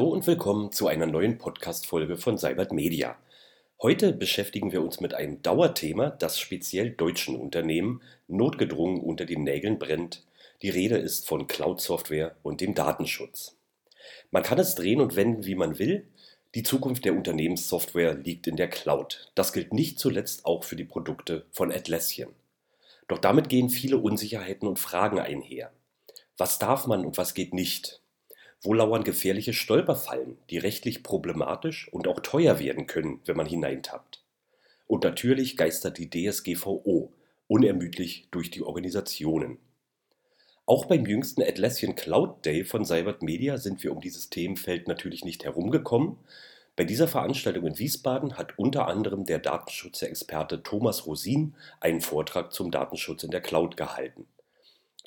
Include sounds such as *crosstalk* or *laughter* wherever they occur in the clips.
Hallo und willkommen zu einer neuen Podcast-Folge von Cybert Media. Heute beschäftigen wir uns mit einem Dauerthema, das speziell deutschen Unternehmen notgedrungen unter den Nägeln brennt. Die Rede ist von Cloud-Software und dem Datenschutz. Man kann es drehen und wenden, wie man will. Die Zukunft der Unternehmenssoftware liegt in der Cloud. Das gilt nicht zuletzt auch für die Produkte von Atlassian. Doch damit gehen viele Unsicherheiten und Fragen einher. Was darf man und was geht nicht? Wo lauern gefährliche Stolperfallen, die rechtlich problematisch und auch teuer werden können, wenn man hineintappt? Und natürlich geistert die DSGVO unermüdlich durch die Organisationen. Auch beim jüngsten Atlassian Cloud Day von Cybert Media sind wir um dieses Themenfeld natürlich nicht herumgekommen. Bei dieser Veranstaltung in Wiesbaden hat unter anderem der Datenschutzexperte Thomas Rosin einen Vortrag zum Datenschutz in der Cloud gehalten.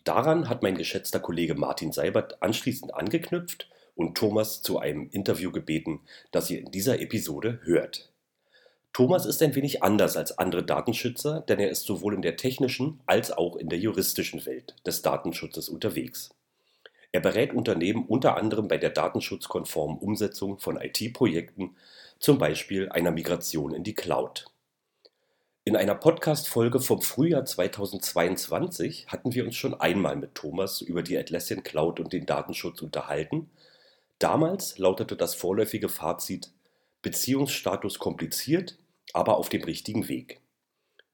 Daran hat mein geschätzter Kollege Martin Seibert anschließend angeknüpft und Thomas zu einem Interview gebeten, das ihr in dieser Episode hört. Thomas ist ein wenig anders als andere Datenschützer, denn er ist sowohl in der technischen als auch in der juristischen Welt des Datenschutzes unterwegs. Er berät Unternehmen unter anderem bei der datenschutzkonformen Umsetzung von IT-Projekten, zum Beispiel einer Migration in die Cloud. In einer Podcast-Folge vom Frühjahr 2022 hatten wir uns schon einmal mit Thomas über die Atlassian Cloud und den Datenschutz unterhalten. Damals lautete das vorläufige Fazit Beziehungsstatus kompliziert, aber auf dem richtigen Weg.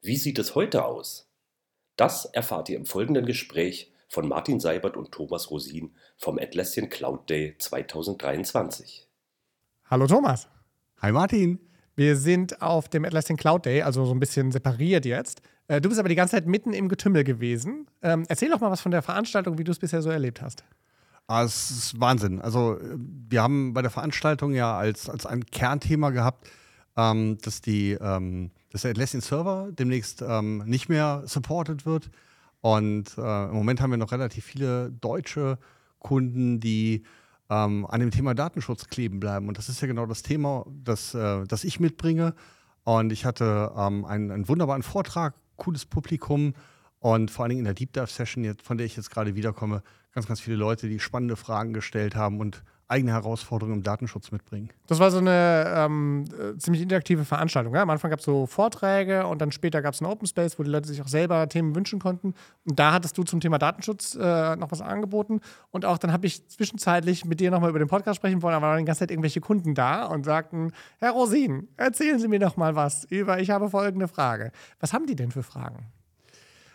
Wie sieht es heute aus? Das erfahrt ihr im folgenden Gespräch von Martin Seibert und Thomas Rosin vom Atlassian Cloud Day 2023. Hallo Thomas. Hi Martin. Wir sind auf dem Atlassian Cloud Day, also so ein bisschen separiert jetzt. Äh, du bist aber die ganze Zeit mitten im Getümmel gewesen. Ähm, erzähl doch mal was von der Veranstaltung, wie du es bisher so erlebt hast. Ah, es ist Wahnsinn. Also, wir haben bei der Veranstaltung ja als, als ein Kernthema gehabt, ähm, dass, die, ähm, dass der Atlassian Server demnächst ähm, nicht mehr supported wird. Und äh, im Moment haben wir noch relativ viele deutsche Kunden, die ähm, an dem Thema Datenschutz kleben bleiben. Und das ist ja genau das Thema, das, äh, das ich mitbringe. Und ich hatte ähm, einen, einen, wunderbaren Vortrag, cooles Publikum und vor allen Dingen in der Deep Dive Session, von der ich jetzt gerade wiederkomme, ganz, ganz viele Leute, die spannende Fragen gestellt haben und eigene Herausforderungen im Datenschutz mitbringen. Das war so eine ähm, äh, ziemlich interaktive Veranstaltung. Ja? Am Anfang gab es so Vorträge und dann später gab es einen Open Space, wo die Leute sich auch selber Themen wünschen konnten. Und da hattest du zum Thema Datenschutz äh, noch was angeboten. Und auch dann habe ich zwischenzeitlich mit dir nochmal über den Podcast sprechen wollen, aber waren die ganze Zeit irgendwelche Kunden da und sagten: Herr Rosin, erzählen Sie mir doch mal was über, ich habe folgende Frage. Was haben die denn für Fragen?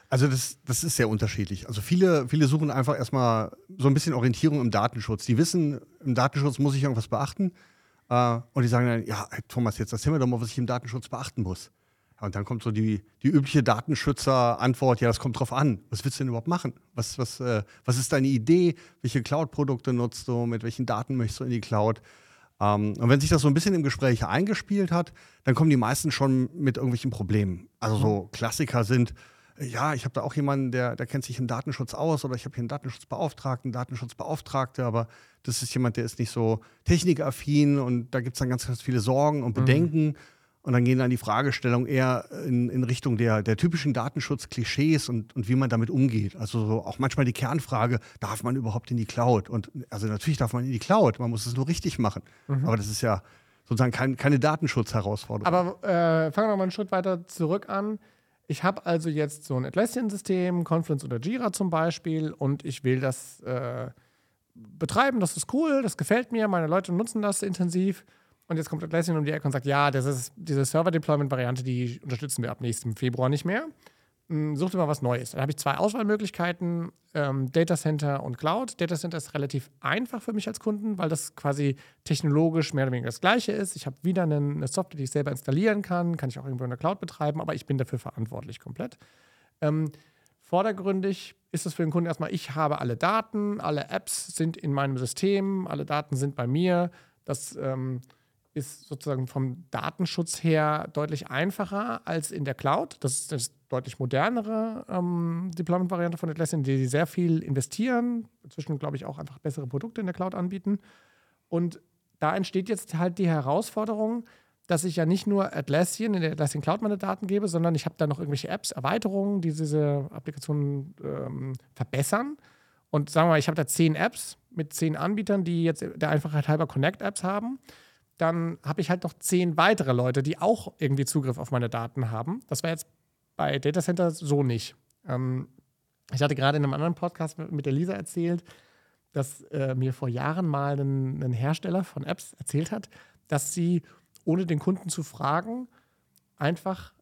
Also das, das ist sehr unterschiedlich. Also viele, viele suchen einfach erstmal so ein bisschen Orientierung im Datenschutz. Die wissen, im Datenschutz muss ich irgendwas beachten. Äh, und die sagen dann, ja, Thomas, jetzt erzähl mir doch mal, was ich im Datenschutz beachten muss. Ja, und dann kommt so die, die übliche Datenschützer-Antwort, ja, das kommt drauf an. Was willst du denn überhaupt machen? Was, was, äh, was ist deine Idee? Welche Cloud-Produkte nutzt du? Mit welchen Daten möchtest du in die Cloud? Ähm, und wenn sich das so ein bisschen im Gespräch eingespielt hat, dann kommen die meisten schon mit irgendwelchen Problemen. Also so Klassiker sind, ja, ich habe da auch jemanden, der, der kennt sich im Datenschutz aus oder ich habe hier einen Datenschutzbeauftragten, Datenschutzbeauftragte, aber das ist jemand, der ist nicht so technikaffin und da gibt es dann ganz, ganz viele Sorgen und mhm. Bedenken. Mhm. Und dann gehen dann die Fragestellungen eher in, in Richtung der, der typischen Datenschutzklischees und, und wie man damit umgeht. Also so auch manchmal die Kernfrage, darf man überhaupt in die Cloud? Und also natürlich darf man in die Cloud, man muss es nur richtig machen. Mhm. Aber das ist ja sozusagen kein, keine Datenschutzherausforderung. Aber äh, fangen wir mal einen Schritt weiter zurück an. Ich habe also jetzt so ein Atlassian-System, Confluence oder Jira zum Beispiel, und ich will das äh, betreiben. Das ist cool, das gefällt mir, meine Leute nutzen das intensiv. Und jetzt kommt Atlassian um die Ecke und sagt: Ja, das ist diese Server-Deployment-Variante, die unterstützen wir ab nächstem Februar nicht mehr. Hm, such dir mal was Neues. Dann habe ich zwei Auswahlmöglichkeiten, ähm, Data Center und Cloud. Data Center ist relativ einfach für mich als Kunden, weil das quasi technologisch mehr oder weniger das gleiche ist. Ich habe wieder eine, eine, Software, die ich selber installieren kann, kann ich auch irgendwo in der Cloud betreiben, aber ich bin dafür verantwortlich komplett. Ähm, vordergründig ist es für den Kunden erstmal, ich habe alle Daten, alle Apps sind in meinem System, alle Daten sind bei mir. Das ähm, ist sozusagen vom Datenschutz her deutlich einfacher als in der Cloud. Das ist das deutlich modernere ähm, Deployment-Variante von Atlassian, die sehr viel investieren, inzwischen glaube ich auch einfach bessere Produkte in der Cloud anbieten. Und da entsteht jetzt halt die Herausforderung, dass ich ja nicht nur Atlassian in der Atlassian Cloud meine Daten gebe, sondern ich habe da noch irgendwelche Apps, Erweiterungen, die diese Applikationen ähm, verbessern. Und sagen wir mal, ich habe da zehn Apps, mit zehn Anbietern, die jetzt der Einfachheit halber Connect-Apps haben. Dann habe ich halt noch zehn weitere Leute, die auch irgendwie Zugriff auf meine Daten haben. Das war jetzt bei Data Center so nicht. Ähm, ich hatte gerade in einem anderen Podcast mit der Lisa erzählt, dass äh, mir vor Jahren mal ein, ein, Hersteller von Apps erzählt hat, dass sie, ohne den Kunden zu fragen, einfach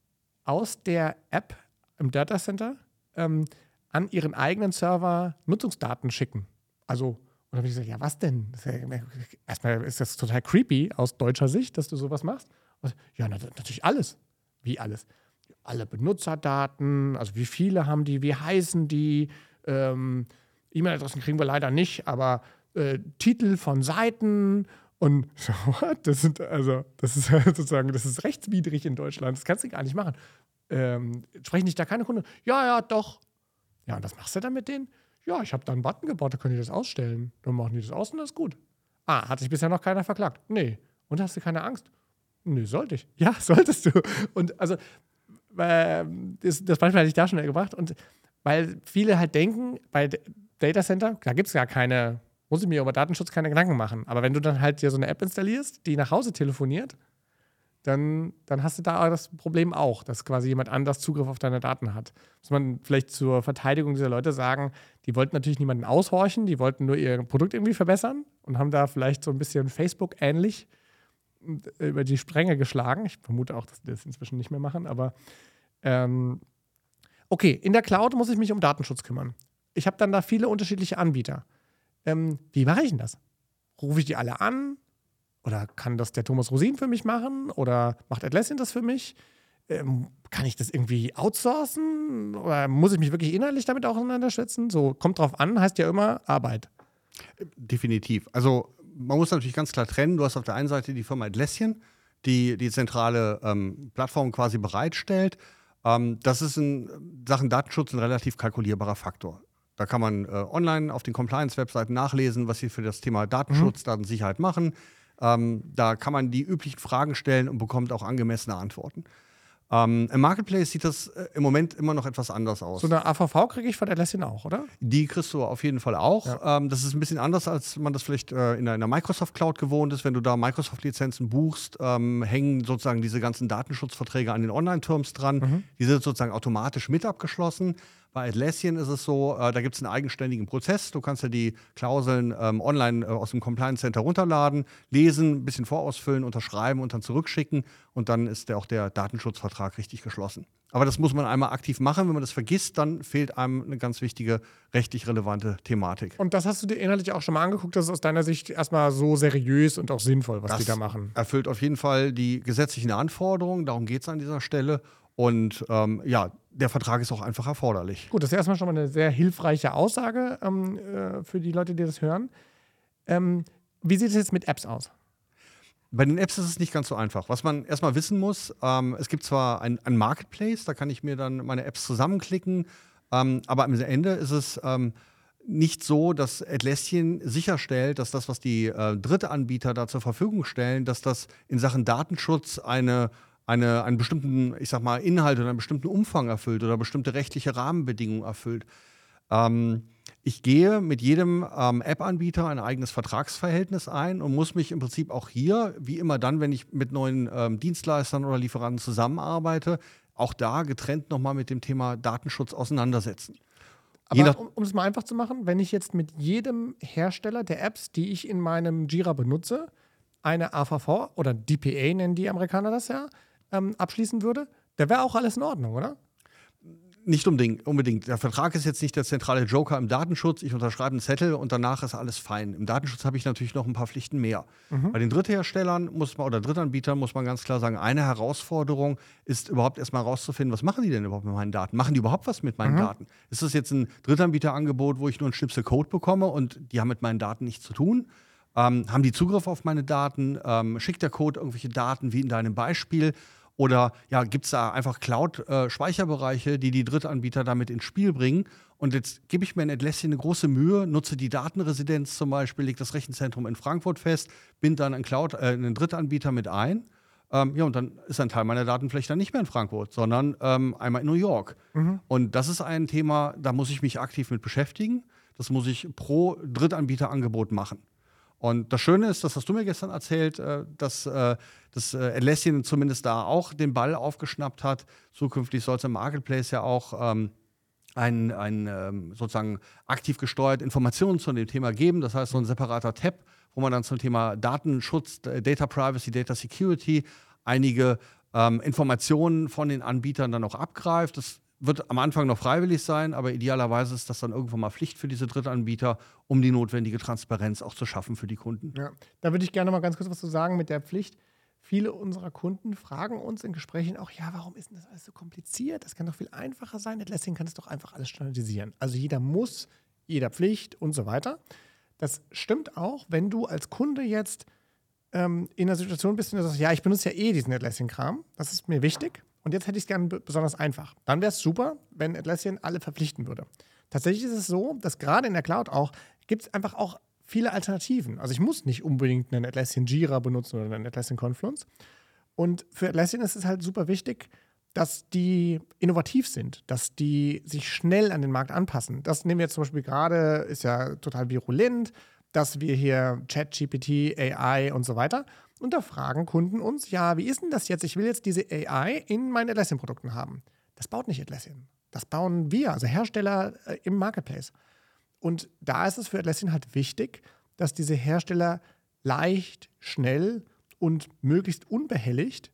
aus der App im Datacenter ähm, an ihren eigenen Server Nutzungsdaten schicken. Also, und dann habe ich gesagt, ja, was denn? Erstmal ist das total creepy aus deutscher Sicht, dass du sowas machst. Und, ja, natürlich alles. Wie alles? Alle Benutzerdaten, also wie viele haben die, wie heißen die, ähm, E-Mail-Adressen kriegen wir leider nicht, aber äh, Titel von Seiten und *laughs* so, das sind also, das ist *laughs* sozusagen, das ist rechtswidrig in Deutschland. Das kannst du gar nicht machen. Ähm, sprechen dich da keine Kunden? Ja, ja, doch. Ja, und was machst du dann mit denen? Ja, ich habe da einen Button gebaut, da können die das ausstellen. Dann machen die das aus und das ist gut. Ah, hat sich bisher noch keiner verklagt? Nee. Und hast du keine Angst? Nee, sollte ich. Ja, *laughs* solltest du. Und also, äh, das, das Beispiel hatte ich da schon gebracht. Und weil viele halt denken, bei Data Center, da gibt es ja keine, muss ich mir über Datenschutz keine Gedanken machen. Aber wenn du dann halt dir so eine App installierst, die nach Hause telefoniert, dann, dann hast du da das Problem auch, dass quasi jemand anders Zugriff auf deine Daten hat. Muss man vielleicht zur Verteidigung dieser Leute sagen, die wollten natürlich niemanden aushorchen, die wollten nur ihr Produkt irgendwie verbessern und haben da vielleicht so ein bisschen Facebook ähnlich äh, über die Stränge geschlagen. Ich vermute auch, dass die das inzwischen nicht mehr machen, aber ähm, okay, in der Cloud muss ich mich um Datenschutz kümmern ich habe dann da viele unterschiedliche Anbieter. Ähm, wie mache ich denn das? Rufe ich die alle an? Oder kann das der Thomas Rosin für mich machen? Oder macht Atlassian das für mich? Ähm, kann ich das irgendwie outsourcen? Oder muss ich mich wirklich inhaltlich damit auseinandersetzen? So, kommt drauf an, heißt ja immer Arbeit. Definitiv. Also, man muss natürlich ganz klar trennen. Du hast auf der einen Seite die Firma Atlassian, die die zentrale ähm, Plattform quasi bereitstellt. Ähm, das ist in Sachen Datenschutz ein relativ kalkulierbarer Faktor. Da kann man äh, online auf den Compliance-Webseiten nachlesen, was sie für das Thema Datenschutz, mhm. Datensicherheit machen. Ähm, da kann man die üblichen Fragen stellen und bekommt auch angemessene Antworten. Ähm, Im Marketplace sieht das äh, im Moment immer noch etwas anders aus. So eine AVV kriege ich von Atlassian auch, oder? Die kriegst du auf jeden Fall auch. Ja. Ähm, das ist ein bisschen anders, als man das vielleicht äh, in einer Microsoft Cloud gewohnt ist. Wenn du da Microsoft-Lizenzen buchst, ähm, hängen sozusagen diese ganzen Datenschutzverträge an den Online-Terms dran. Mhm. Die sind sozusagen automatisch mit abgeschlossen. Bei Atlassian ist es so, äh, da gibt es einen eigenständigen Prozess. Du kannst ja die Klauseln ähm, online äh, aus dem Compliance Center runterladen, lesen, ein bisschen vorausfüllen, unterschreiben und dann zurückschicken. Und dann ist der, auch der Datenschutzvertrag richtig geschlossen. Aber das muss man einmal aktiv machen. Wenn man das vergisst, dann fehlt einem eine ganz wichtige rechtlich relevante Thematik. Und das hast du dir inhaltlich auch schon mal angeguckt. Das ist aus deiner Sicht erstmal so seriös und auch sinnvoll, was das die da machen. Erfüllt auf jeden Fall die gesetzlichen Anforderungen. Darum geht es an dieser Stelle. Und ähm, ja, der Vertrag ist auch einfach erforderlich. Gut, das ist erstmal schon mal eine sehr hilfreiche Aussage ähm, äh, für die Leute, die das hören. Ähm, wie sieht es jetzt mit Apps aus? Bei den Apps ist es nicht ganz so einfach. Was man erstmal wissen muss, ähm, es gibt zwar ein, ein, Marketplace, da kann ich mir dann meine Apps zusammenklicken, ähm, aber am Ende ist es ähm, nicht so, dass Atlassian sicherstellt, dass das, was die äh, dritte Anbieter da zur Verfügung stellen, dass das in Sachen Datenschutz eine eine, einen bestimmten, ich sag mal, Inhalt oder einen bestimmten Umfang erfüllt oder bestimmte rechtliche Rahmenbedingungen erfüllt. Ähm, ich gehe mit jedem ähm, App-Anbieter ein eigenes Vertragsverhältnis ein und muss mich im Prinzip auch hier, wie immer dann, wenn ich mit neuen ähm, Dienstleistern oder Lieferanten zusammenarbeite, auch da getrennt nochmal mit dem Thema Datenschutz auseinandersetzen. Aber um, um es mal einfach zu machen, wenn ich jetzt mit jedem Hersteller der Apps, die ich in meinem Jira benutze, eine AVV oder DPA nennen die Amerikaner das ja, ähm, abschließen würde, da wäre auch alles in Ordnung, oder? Nicht unbedingt. Der Vertrag ist jetzt nicht der zentrale Joker im Datenschutz. Ich unterschreibe einen Zettel und danach ist alles fein. Im Datenschutz habe ich natürlich noch ein paar Pflichten mehr. Mhm. Bei den Drittherstellern muss man oder Drittanbietern muss man ganz klar sagen, eine Herausforderung ist überhaupt erstmal herauszufinden, was machen die denn überhaupt mit meinen Daten? Machen die überhaupt was mit meinen mhm. Daten? Ist das jetzt ein Drittanbieterangebot, wo ich nur ein Schnipsel Code bekomme und die haben mit meinen Daten nichts zu tun? Ähm, haben die Zugriff auf meine Daten? Ähm, schickt der Code irgendwelche Daten wie in deinem Beispiel? Oder ja, gibt es da einfach Cloud-Speicherbereiche, die die Drittanbieter damit ins Spiel bringen? Und jetzt gebe ich mir in Atlassian eine große Mühe, nutze die Datenresidenz zum Beispiel, lege das Rechenzentrum in Frankfurt fest, bin dann einen, Cloud, äh, einen Drittanbieter mit ein. Ähm, ja, und dann ist ein Teil meiner Datenfläche dann nicht mehr in Frankfurt, sondern ähm, einmal in New York. Mhm. Und das ist ein Thema, da muss ich mich aktiv mit beschäftigen. Das muss ich pro Drittanbieterangebot machen. Und das Schöne ist, das hast du mir gestern erzählt, äh, dass äh, das äh, Atlassian zumindest da auch den Ball aufgeschnappt hat. Zukünftig soll es im Marketplace ja auch ähm, ein, ein ähm, sozusagen aktiv gesteuert Informationen zu dem Thema geben. Das heißt, so ein separater Tab, wo man dann zum Thema Datenschutz, Data Privacy, Data Security einige ähm, Informationen von den Anbietern dann auch abgreift. Das wird am Anfang noch freiwillig sein, aber idealerweise ist das dann irgendwann mal Pflicht für diese Drittanbieter, um die notwendige Transparenz auch zu schaffen für die Kunden. Ja, da würde ich gerne mal ganz kurz was zu sagen mit der Pflicht. Viele unserer Kunden fragen uns in Gesprächen auch, ja, warum ist denn das alles so kompliziert? Das kann doch viel einfacher sein. Atlassian kann es doch einfach alles standardisieren. Also jeder muss, jeder Pflicht und so weiter. Das stimmt auch, wenn du als Kunde jetzt ähm, in einer Situation bist, in der du sagst, ja, ich benutze ja eh diesen Atlassian-Kram, das ist mir wichtig und jetzt hätte ich es gerne besonders einfach. Dann wäre es super, wenn Atlassian alle verpflichten würde. Tatsächlich ist es so, dass gerade in der Cloud auch, gibt es einfach auch viele Alternativen. Also ich muss nicht unbedingt einen Atlassian Jira benutzen oder einen Atlassian Confluence. Und für Atlassian ist es halt super wichtig, dass die innovativ sind, dass die sich schnell an den Markt anpassen. Das nehmen wir jetzt zum Beispiel gerade, ist ja total virulent, dass wir hier ChatGPT, AI und so weiter. Und da fragen Kunden uns, ja, wie ist denn das jetzt? Ich will jetzt diese AI in meinen Atlassian-Produkten haben. Das baut nicht Atlassian. Das bauen wir, also Hersteller äh, im Marketplace. Und da ist es für Atlassian halt wichtig, dass diese Hersteller leicht, schnell und möglichst unbehelligt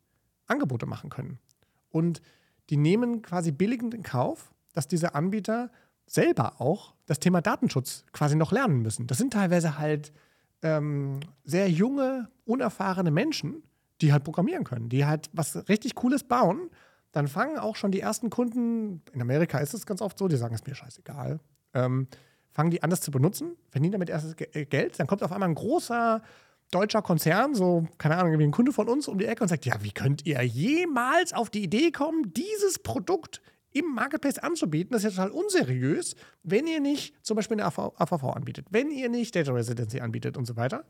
Angebote machen können. Und die nehmen quasi billigend in Kauf, dass diese Anbieter selber auch das Thema Datenschutz quasi noch lernen müssen. Das sind teilweise halt ähm, sehr junge, unerfahrene Menschen, die halt programmieren können, die halt was richtig Cooles bauen. Dann fangen auch schon die ersten Kunden, in Amerika ist es ganz oft so, die sagen, es mir scheißegal, ähm, fangen die an, das zu benutzen, verdienen damit erstes äh, Geld. Dann kommt auf einmal ein großer deutscher Konzern, so, keine Ahnung, wie ein Kunde von uns um die Ecke und sagt, ja, wie könnt ihr jemals auf die Idee kommen, dieses Produkt im Marketplace anzubieten, das ist ja total unseriös, wenn ihr nicht zum Beispiel eine AVV anbietet, wenn ihr nicht Data Residency anbietet und so weiter.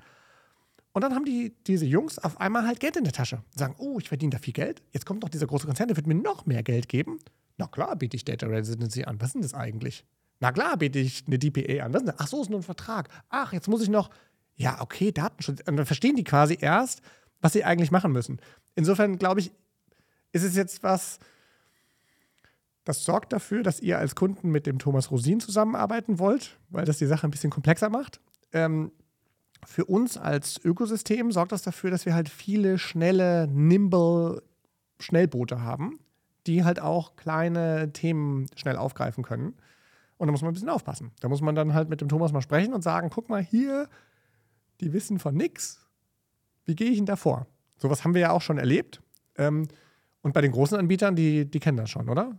Und dann haben die, diese Jungs auf einmal halt Geld in der Tasche. Sagen, oh, ich verdiene da viel Geld. Jetzt kommt noch dieser große Konzern, der wird mir noch mehr Geld geben. Na klar, biete ich Data Residency an. Was ist denn das eigentlich? Na klar, biete ich eine DPA an. Was ist denn das? Ach so, ist nur ein Vertrag. Ach, jetzt muss ich noch. Ja, okay, Datenschutz. Und dann verstehen die quasi erst, was sie eigentlich machen müssen. Insofern glaube ich, ist es jetzt was, das sorgt dafür, dass ihr als Kunden mit dem Thomas Rosin zusammenarbeiten wollt, weil das die Sache ein bisschen komplexer macht. Ähm, für uns als Ökosystem sorgt das dafür, dass wir halt viele schnelle, nimble Schnellboote haben, die halt auch kleine Themen schnell aufgreifen können. Und da muss man ein bisschen aufpassen. Da muss man dann halt mit dem Thomas mal sprechen und sagen: guck mal hier, die wissen von nix. Wie gehe ich denn da vor? Sowas haben wir ja auch schon erlebt. Ähm, und bei den großen Anbietern, die, die kennen das schon, oder?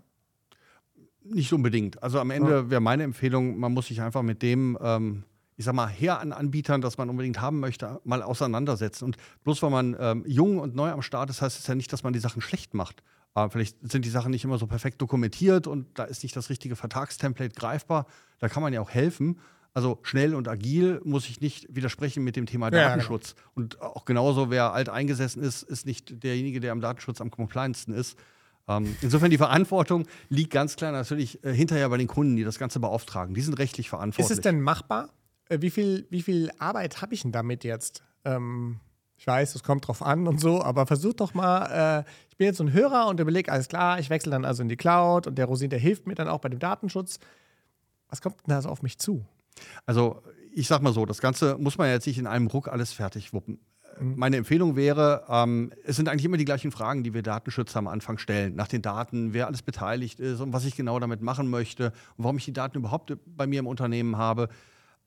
Nicht unbedingt. Also am Ende ja. wäre meine Empfehlung, man muss sich einfach mit dem, ähm, ich sag mal, her an Anbietern, das man unbedingt haben möchte, mal auseinandersetzen. Und bloß weil man ähm, jung und neu am Start ist, heißt es ja nicht, dass man die Sachen schlecht macht. Aber vielleicht sind die Sachen nicht immer so perfekt dokumentiert und da ist nicht das richtige Vertragstemplate greifbar. Da kann man ja auch helfen. Also schnell und agil muss ich nicht widersprechen mit dem Thema Datenschutz. Ja, genau. Und auch genauso, wer alt eingesessen ist, ist nicht derjenige, der am Datenschutz am compliantesten ist. Ähm, insofern die Verantwortung liegt ganz klar natürlich äh, hinterher bei den Kunden, die das Ganze beauftragen. Die sind rechtlich verantwortlich. Ist es denn machbar? Äh, wie, viel, wie viel Arbeit habe ich denn damit jetzt? Ähm, ich weiß, es kommt drauf an und so, aber versuch doch mal, äh, ich bin jetzt so ein Hörer und überlege, alles klar, ich wechsle dann also in die Cloud und der Rosin, der hilft mir dann auch bei dem Datenschutz. Was kommt denn da so auf mich zu? Also, ich sag mal so, das Ganze muss man jetzt nicht in einem Ruck alles fertig wuppen meine Empfehlung wäre, ähm, es sind eigentlich immer die gleichen Fragen, die wir Datenschützer am Anfang stellen. Nach den Daten, wer alles beteiligt ist und was ich genau damit machen möchte und warum ich die Daten überhaupt bei mir im Unternehmen habe.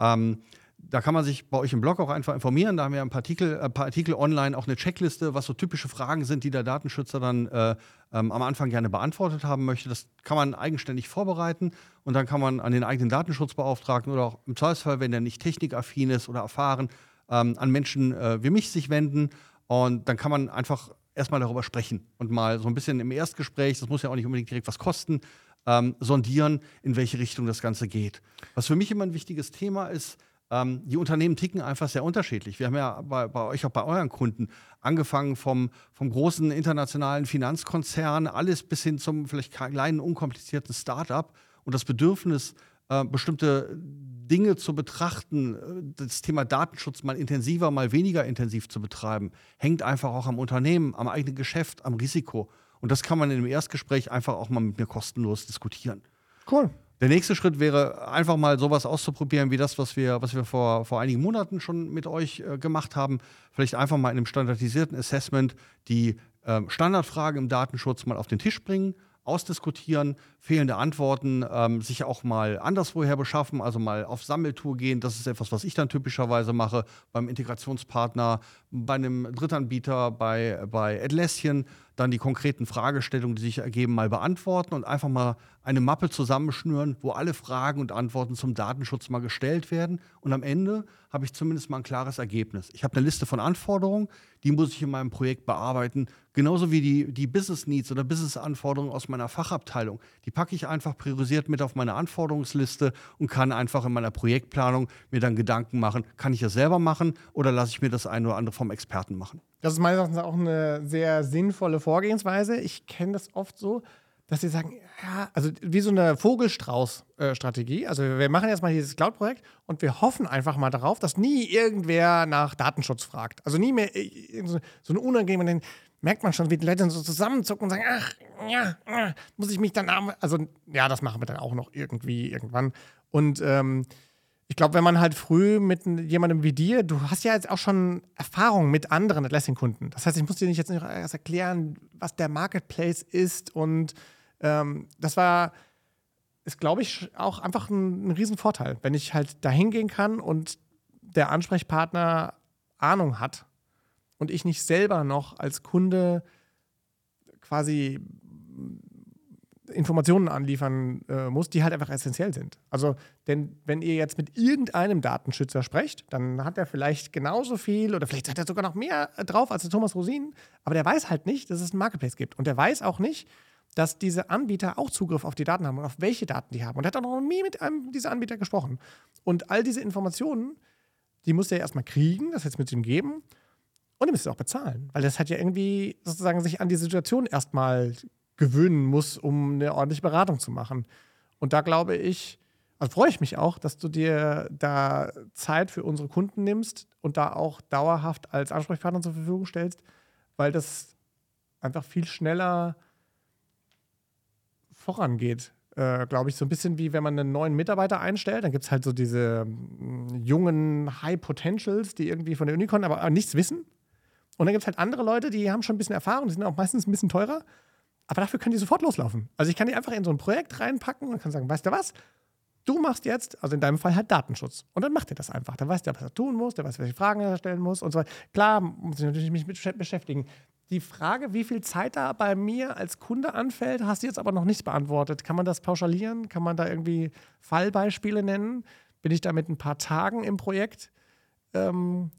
Ähm, da kann man sich bei euch im Blog auch einfach informieren. Da haben wir ein paar Artikel, ein paar Artikel online, auch eine Checkliste, was so typische Fragen sind, die der Datenschützer dann äh, ähm, am Anfang gerne beantwortet haben möchte. Das kann man eigenständig vorbereiten und dann kann man an den eigenen Datenschutzbeauftragten oder auch im Zweifelsfall, wenn der nicht technikaffin ist oder erfahren, ähm, an Menschen äh, wie mich sich wenden. Und dann kann man einfach erstmal darüber sprechen und mal so ein bisschen im Erstgespräch, das muss ja auch nicht unbedingt direkt was kosten, ähm, sondieren, in welche Richtung das Ganze geht. Was für mich immer ein wichtiges Thema ist, ähm, die Unternehmen ticken einfach sehr unterschiedlich. Wir haben ja bei, bei, euch auch bei euren Kunden angefangen vom, vom großen internationalen Finanzkonzern, alles bis hin zum vielleicht kleinen, unkomplizierten Start-up. Und das Bedürfnis, äh, bestimmte Dinge zu betrachten, äh, das Thema Datenschutz mal intensiver, mal weniger intensiv zu betreiben, hängt einfach auch am Unternehmen, am eigenen Geschäft, am Risiko. Und das kann man in dem Erstgespräch einfach auch mal mit mir kostenlos diskutieren. Cool. Der nächste Schritt wäre einfach mal sowas auszuprobieren, wie das, was wir, was wir vor, vor einigen Monaten schon mit euch äh, gemacht haben. Vielleicht einfach mal in einem standardisierten Assessment die äh, Standardfragen im Datenschutz mal auf den Tisch bringen ausdiskutieren, fehlende Antworten, ähm, sich auch mal anderswoher beschaffen, also mal auf Sammeltour gehen. Das ist etwas, was ich dann typischerweise mache beim Integrationspartner, bei einem Drittanbieter, bei, bei Atlassian, dann die konkreten Fragestellungen, die sich ergeben, mal beantworten und einfach mal eine Mappe zusammenschnüren, wo alle Fragen und Antworten zum Datenschutz mal gestellt werden. Und am Ende habe ich zumindest mal ein klares Ergebnis. Ich habe eine Liste von Anforderungen, die muss ich in meinem Projekt bearbeiten. Genauso wie die, die Business Needs oder Business Anforderungen aus meiner Fachabteilung. Die packe ich einfach priorisiert mit auf meine Anforderungsliste und kann einfach in meiner Projektplanung mir dann Gedanken machen, kann ich das selber machen oder lasse ich mir das ein oder andere vom Experten machen. Das ist meines Erachtens auch eine sehr sinnvolle Vorgehensweise. Ich kenne das oft so, dass sie sagen, ja, also wie so eine Vogelstrauß-Strategie. also wir machen erstmal dieses Cloud-Projekt und wir hoffen einfach mal darauf, dass nie irgendwer nach Datenschutz fragt. Also nie mehr so eine unangenehme, merkt man schon, wie die Leute so zusammenzucken und sagen, ach, ja, muss ich mich dann, also ja, das machen wir dann auch noch irgendwie irgendwann. Und ähm, ich glaube, wenn man halt früh mit jemandem wie dir, du hast ja jetzt auch schon Erfahrung mit anderen Atlassian-Kunden. Das heißt, ich muss dir nicht jetzt noch erst erklären, was der Marketplace ist und ähm, das war, ist, glaube ich, auch einfach ein, ein Riesenvorteil, wenn ich halt da hingehen kann und der Ansprechpartner Ahnung hat und ich nicht selber noch als Kunde quasi Informationen anliefern äh, muss, die halt einfach essentiell sind. Also, denn wenn ihr jetzt mit irgendeinem Datenschützer sprecht, dann hat er vielleicht genauso viel oder vielleicht hat er sogar noch mehr drauf als der Thomas Rosin, aber der weiß halt nicht, dass es einen Marketplace gibt. Und der weiß auch nicht, dass diese Anbieter auch Zugriff auf die Daten haben und auf welche Daten die haben. Und er hat auch noch nie mit einem dieser Anbieter gesprochen. Und all diese Informationen, die muss er erstmal kriegen, das jetzt mit ihm geben. Und er müsste auch bezahlen, weil das hat ja irgendwie sozusagen sich an die Situation erstmal gewöhnen muss, um eine ordentliche Beratung zu machen. Und da glaube ich, also freue ich mich auch, dass du dir da Zeit für unsere Kunden nimmst und da auch dauerhaft als Ansprechpartner zur Verfügung stellst, weil das einfach viel schneller vorangeht. Äh, glaube ich, so ein bisschen wie wenn man einen neuen Mitarbeiter einstellt. Dann gibt es halt so diese mh, jungen High Potentials, die irgendwie von der Uni kommen, aber, aber nichts wissen. Und dann gibt es halt andere Leute, die haben schon ein bisschen Erfahrung, die sind auch meistens ein bisschen teurer, aber dafür können die sofort loslaufen. Also ich kann die einfach in so ein Projekt reinpacken und kann sagen, weißt du was? Du machst jetzt, also in deinem Fall halt Datenschutz. Und dann macht er das einfach. Dann weiß der, was er tun muss, der weiß, welche Fragen er stellen muss und so weiter. Klar, muss ich natürlich mich mit beschäftigen. Die Frage, wie viel Zeit da bei mir als Kunde anfällt, hast du jetzt aber noch nicht beantwortet. Kann man das pauschalieren? Kann man da irgendwie Fallbeispiele nennen? Bin ich da mit ein paar Tagen im Projekt ähm,